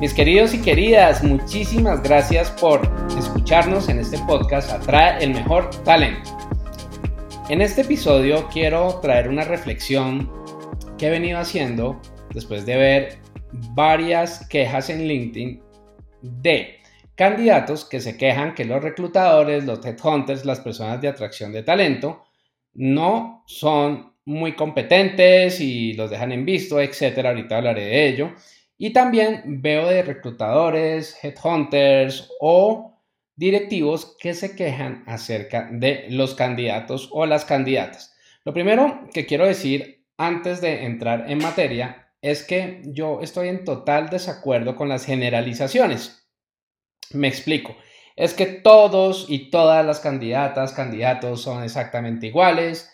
Mis queridos y queridas, muchísimas gracias por escucharnos en este podcast Atrae el mejor talento. En este episodio quiero traer una reflexión que he venido haciendo después de ver varias quejas en LinkedIn de candidatos que se quejan que los reclutadores, los headhunters, las personas de atracción de talento no son muy competentes y los dejan en visto, etcétera. Ahorita hablaré de ello. Y también veo de reclutadores, headhunters o directivos que se quejan acerca de los candidatos o las candidatas. Lo primero que quiero decir antes de entrar en materia es que yo estoy en total desacuerdo con las generalizaciones. Me explico. Es que todos y todas las candidatas, candidatos son exactamente iguales,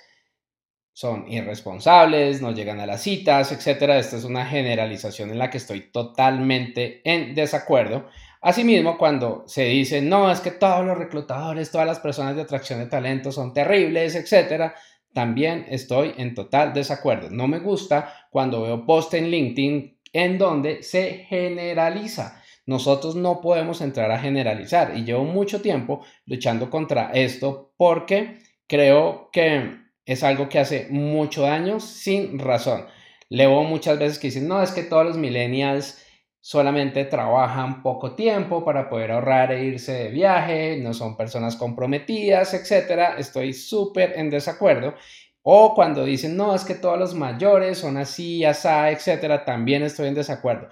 son irresponsables, no llegan a las citas, etcétera. Esta es una generalización en la que estoy totalmente en desacuerdo. Asimismo, cuando se dice, no, es que todos los reclutadores, todas las personas de atracción de talento son terribles, etcétera, también estoy en total desacuerdo. No me gusta cuando veo post en LinkedIn en donde se generaliza. Nosotros no podemos entrar a generalizar y llevo mucho tiempo luchando contra esto porque creo que es algo que hace mucho daño sin razón. Leo muchas veces que dicen, no, es que todos los millennials solamente trabajan poco tiempo para poder ahorrar e irse de viaje, no son personas comprometidas, etcétera. Estoy súper en desacuerdo. O cuando dicen, no, es que todos los mayores son así, asá, etcétera, también estoy en desacuerdo.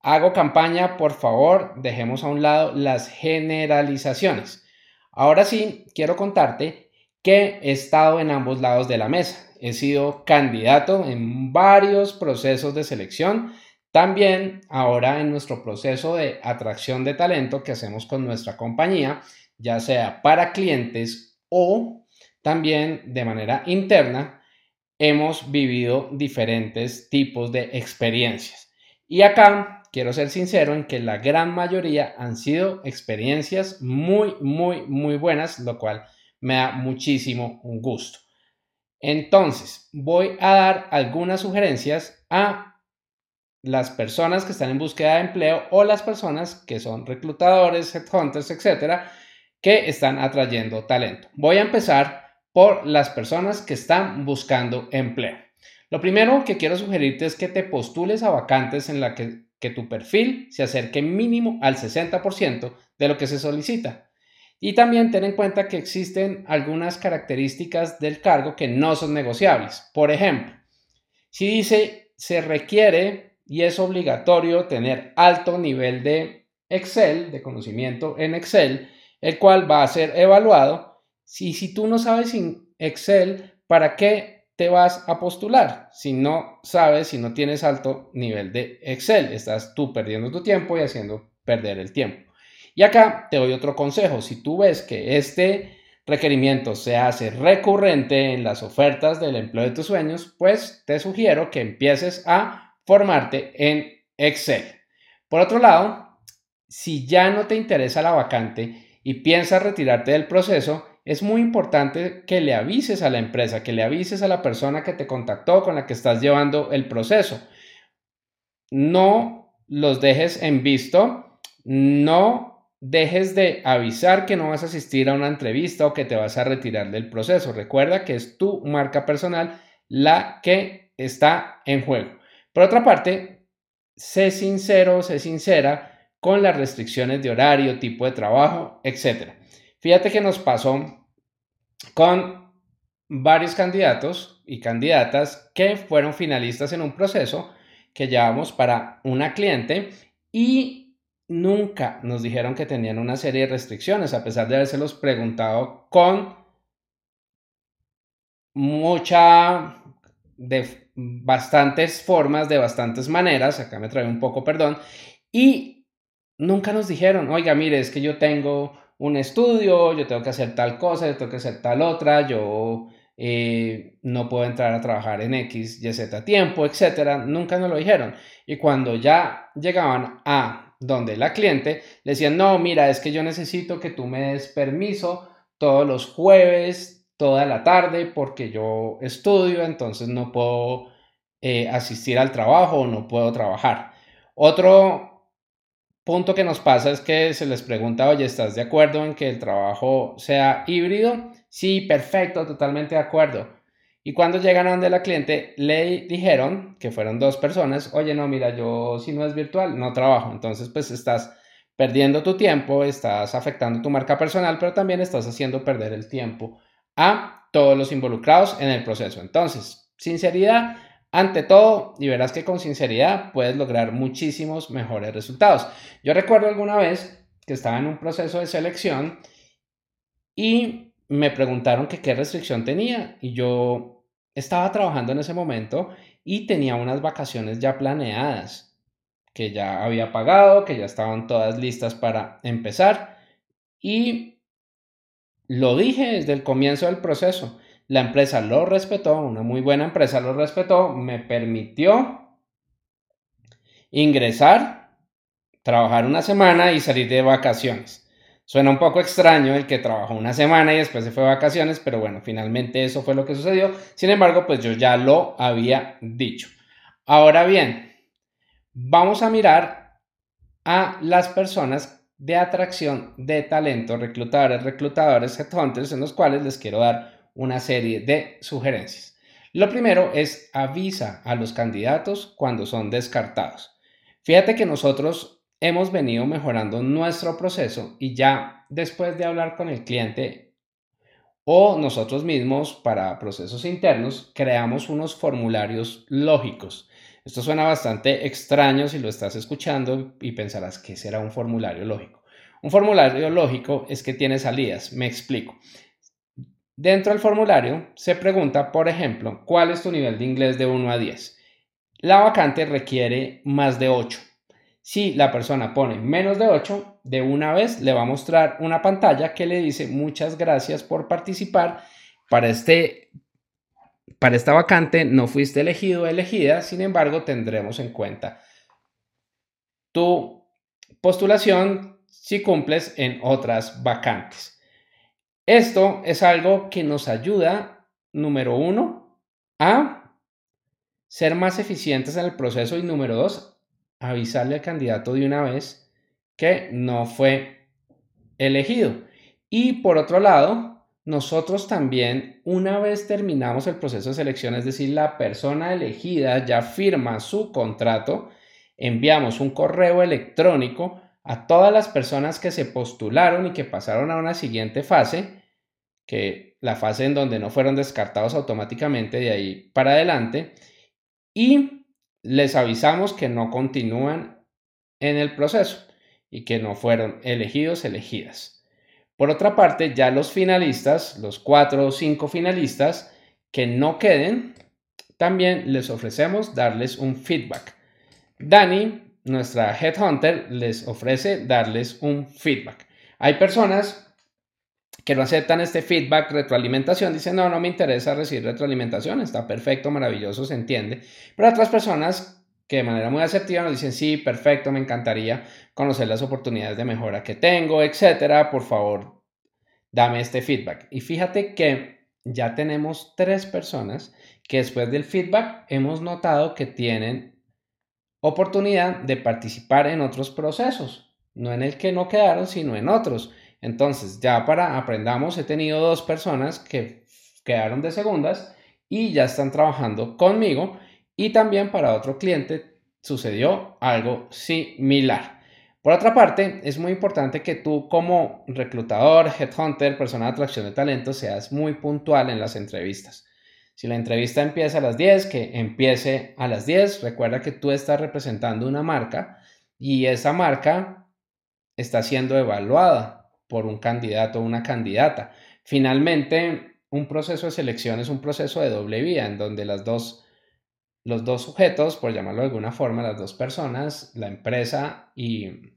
Hago campaña, por favor, dejemos a un lado las generalizaciones. Ahora sí, quiero contarte que he estado en ambos lados de la mesa. He sido candidato en varios procesos de selección. También ahora en nuestro proceso de atracción de talento que hacemos con nuestra compañía, ya sea para clientes o también de manera interna, hemos vivido diferentes tipos de experiencias. Y acá quiero ser sincero en que la gran mayoría han sido experiencias muy, muy, muy buenas, lo cual me da muchísimo gusto. Entonces, voy a dar algunas sugerencias a las personas que están en búsqueda de empleo o las personas que son reclutadores, headhunters, etcétera, que están atrayendo talento. Voy a empezar por las personas que están buscando empleo. Lo primero que quiero sugerirte es que te postules a vacantes en la que, que tu perfil se acerque mínimo al 60% de lo que se solicita. Y también ten en cuenta que existen algunas características del cargo que no son negociables. Por ejemplo, si dice se requiere y es obligatorio tener alto nivel de Excel, de conocimiento en Excel, el cual va a ser evaluado. Si, si tú no sabes Excel, ¿para qué te vas a postular? Si no sabes, si no tienes alto nivel de Excel, estás tú perdiendo tu tiempo y haciendo perder el tiempo. Y acá te doy otro consejo. Si tú ves que este requerimiento se hace recurrente en las ofertas del empleo de tus sueños, pues te sugiero que empieces a formarte en Excel. Por otro lado, si ya no te interesa la vacante y piensas retirarte del proceso, es muy importante que le avises a la empresa, que le avises a la persona que te contactó con la que estás llevando el proceso. No los dejes en visto, no dejes de avisar que no vas a asistir a una entrevista o que te vas a retirar del proceso. Recuerda que es tu marca personal la que está en juego. Por otra parte, sé sincero, sé sincera con las restricciones de horario, tipo de trabajo, etc. Fíjate que nos pasó con varios candidatos y candidatas que fueron finalistas en un proceso que llevamos para una cliente y nunca nos dijeron que tenían una serie de restricciones, a pesar de habérselos preguntado con mucha, de bastantes formas, de bastantes maneras, acá me trae un poco, perdón, y nunca nos dijeron, oiga, mire, es que yo tengo un estudio, yo tengo que hacer tal cosa, yo tengo que hacer tal otra, yo eh, no puedo entrar a trabajar en X, Y, Z tiempo, etcétera. Nunca nos lo dijeron. Y cuando ya llegaban a donde la cliente, le decían, no, mira, es que yo necesito que tú me des permiso todos los jueves, toda la tarde, porque yo estudio, entonces no puedo eh, asistir al trabajo o no puedo trabajar. Otro punto que nos pasa es que se les pregunta, oye, ¿estás de acuerdo en que el trabajo sea híbrido? Sí, perfecto, totalmente de acuerdo. Y cuando llegan a donde la cliente, le dijeron que fueron dos personas, oye, no, mira, yo si no es virtual, no trabajo. Entonces, pues estás perdiendo tu tiempo, estás afectando tu marca personal, pero también estás haciendo perder el tiempo a todos los involucrados en el proceso. Entonces, sinceridad ante todo, y verás que con sinceridad puedes lograr muchísimos mejores resultados. Yo recuerdo alguna vez que estaba en un proceso de selección y me preguntaron que qué restricción tenía y yo estaba trabajando en ese momento y tenía unas vacaciones ya planeadas que ya había pagado, que ya estaban todas listas para empezar y lo dije desde el comienzo del proceso. La empresa lo respetó, una muy buena empresa lo respetó, me permitió ingresar, trabajar una semana y salir de vacaciones. Suena un poco extraño el que trabajó una semana y después se fue de vacaciones, pero bueno, finalmente eso fue lo que sucedió. Sin embargo, pues yo ya lo había dicho. Ahora bien, vamos a mirar a las personas de atracción de talento, reclutadores, reclutadores, headhunters, en los cuales les quiero dar una serie de sugerencias. Lo primero es avisa a los candidatos cuando son descartados. Fíjate que nosotros hemos venido mejorando nuestro proceso y ya después de hablar con el cliente o nosotros mismos para procesos internos creamos unos formularios lógicos. Esto suena bastante extraño si lo estás escuchando y pensarás que será un formulario lógico. Un formulario lógico es que tiene salidas. Me explico. Dentro del formulario se pregunta, por ejemplo, ¿cuál es tu nivel de inglés de 1 a 10? La vacante requiere más de 8. Si la persona pone menos de 8, de una vez le va a mostrar una pantalla que le dice muchas gracias por participar. Para, este, para esta vacante no fuiste elegido o elegida, sin embargo tendremos en cuenta tu postulación si cumples en otras vacantes. Esto es algo que nos ayuda, número uno, a ser más eficientes en el proceso y número dos, avisarle al candidato de una vez que no fue elegido. Y por otro lado, nosotros también, una vez terminamos el proceso de selección, es decir, la persona elegida ya firma su contrato, enviamos un correo electrónico a todas las personas que se postularon y que pasaron a una siguiente fase, que la fase en donde no fueron descartados automáticamente de ahí para adelante, y les avisamos que no continúan en el proceso y que no fueron elegidos, elegidas. Por otra parte, ya los finalistas, los cuatro o cinco finalistas que no queden, también les ofrecemos darles un feedback. Dani nuestra Headhunter les ofrece darles un feedback. Hay personas que no aceptan este feedback, retroalimentación, dicen, no, no me interesa recibir retroalimentación, está perfecto, maravilloso, se entiende. Pero otras personas que de manera muy asertiva nos dicen, sí, perfecto, me encantaría conocer las oportunidades de mejora que tengo, etcétera, por favor, dame este feedback. Y fíjate que ya tenemos tres personas que después del feedback hemos notado que tienen oportunidad de participar en otros procesos, no en el que no quedaron, sino en otros. Entonces, ya para aprendamos, he tenido dos personas que quedaron de segundas y ya están trabajando conmigo y también para otro cliente sucedió algo similar. Por otra parte, es muy importante que tú como reclutador, headhunter, persona de atracción de talento, seas muy puntual en las entrevistas. Si la entrevista empieza a las 10, que empiece a las 10. Recuerda que tú estás representando una marca y esa marca está siendo evaluada por un candidato o una candidata. Finalmente, un proceso de selección es un proceso de doble vía en donde las dos, los dos sujetos, por llamarlo de alguna forma, las dos personas, la empresa y,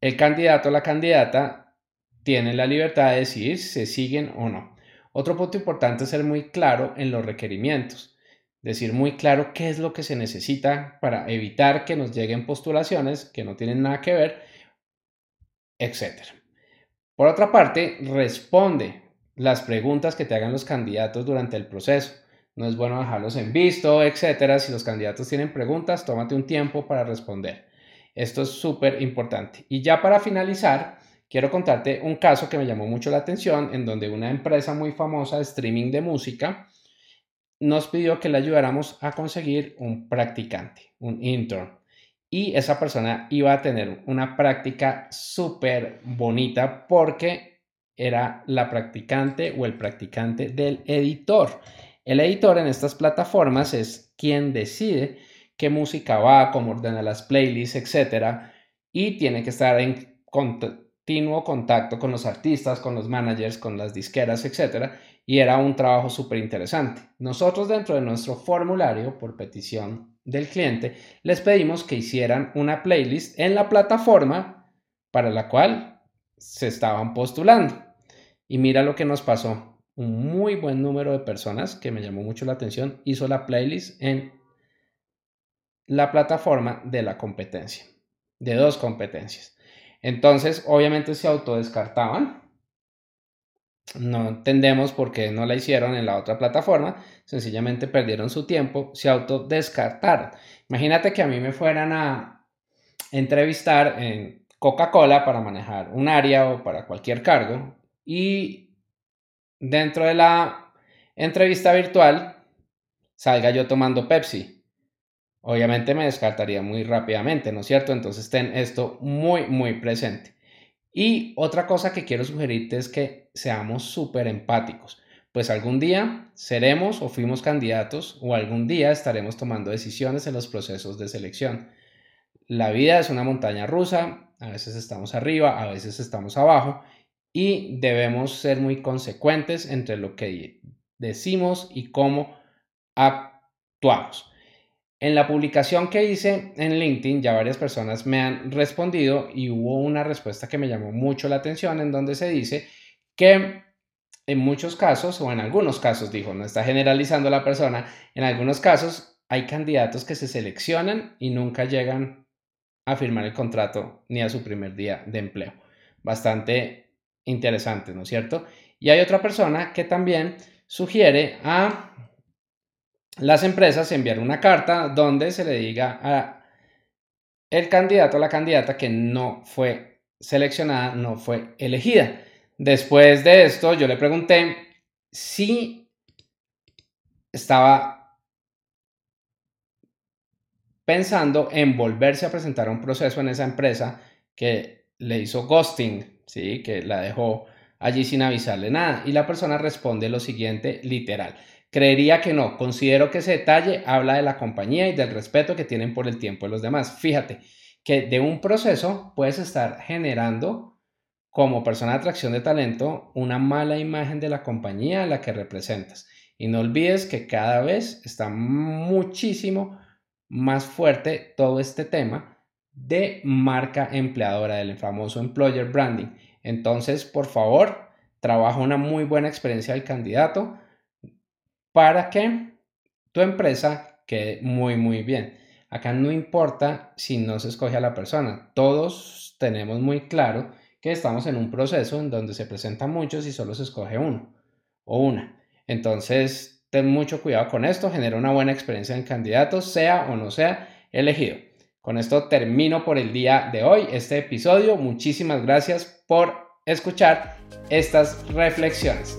el candidato o la candidata tiene la libertad de decidir si se siguen o no. Otro punto importante es ser muy claro en los requerimientos, decir muy claro qué es lo que se necesita para evitar que nos lleguen postulaciones que no tienen nada que ver, etc. Por otra parte, responde las preguntas que te hagan los candidatos durante el proceso. No es bueno dejarlos en visto, etcétera. Si los candidatos tienen preguntas, tómate un tiempo para responder. Esto es súper importante. Y ya para finalizar, quiero contarte un caso que me llamó mucho la atención, en donde una empresa muy famosa de streaming de música nos pidió que le ayudáramos a conseguir un practicante, un intern. Y esa persona iba a tener una práctica súper bonita porque era la practicante o el practicante del editor. El editor en estas plataformas es quien decide qué música va, cómo ordena las playlists, etc. Y tiene que estar en continuo contacto con los artistas, con los managers, con las disqueras, etc. Y era un trabajo súper interesante. Nosotros dentro de nuestro formulario, por petición del cliente, les pedimos que hicieran una playlist en la plataforma para la cual se estaban postulando. Y mira lo que nos pasó. Un muy buen número de personas, que me llamó mucho la atención, hizo la playlist en la plataforma de la competencia, de dos competencias. Entonces, obviamente se autodescartaban. No entendemos por qué no la hicieron en la otra plataforma. Sencillamente perdieron su tiempo, se autodescartaron. Imagínate que a mí me fueran a entrevistar en Coca-Cola para manejar un área o para cualquier cargo y dentro de la entrevista virtual salga yo tomando Pepsi obviamente me descartaría muy rápidamente, ¿no es cierto? Entonces ten esto muy, muy presente. Y otra cosa que quiero sugerirte es que seamos súper empáticos, pues algún día seremos o fuimos candidatos o algún día estaremos tomando decisiones en los procesos de selección. La vida es una montaña rusa, a veces estamos arriba, a veces estamos abajo y debemos ser muy consecuentes entre lo que decimos y cómo actuamos. En la publicación que hice en LinkedIn ya varias personas me han respondido y hubo una respuesta que me llamó mucho la atención en donde se dice que en muchos casos, o en algunos casos, dijo, no está generalizando la persona, en algunos casos hay candidatos que se seleccionan y nunca llegan a firmar el contrato ni a su primer día de empleo. Bastante interesante, ¿no es cierto? Y hay otra persona que también sugiere a las empresas enviar una carta donde se le diga a el candidato o la candidata que no fue seleccionada, no fue elegida. Después de esto, yo le pregunté si estaba pensando en volverse a presentar un proceso en esa empresa que le hizo ghosting, ¿sí? que la dejó allí sin avisarle nada. Y la persona responde lo siguiente, literal. Creería que no. Considero que ese detalle habla de la compañía y del respeto que tienen por el tiempo de los demás. Fíjate que de un proceso puedes estar generando como persona de atracción de talento una mala imagen de la compañía a la que representas. Y no olvides que cada vez está muchísimo más fuerte todo este tema de marca empleadora, del famoso employer branding. Entonces, por favor, trabaja una muy buena experiencia del candidato para que tu empresa quede muy, muy bien. Acá no importa si no se escoge a la persona. Todos tenemos muy claro que estamos en un proceso en donde se presentan muchos y solo se escoge uno o una. Entonces, ten mucho cuidado con esto. Genera una buena experiencia en candidatos, sea o no sea elegido. Con esto termino por el día de hoy este episodio. Muchísimas gracias por escuchar estas reflexiones.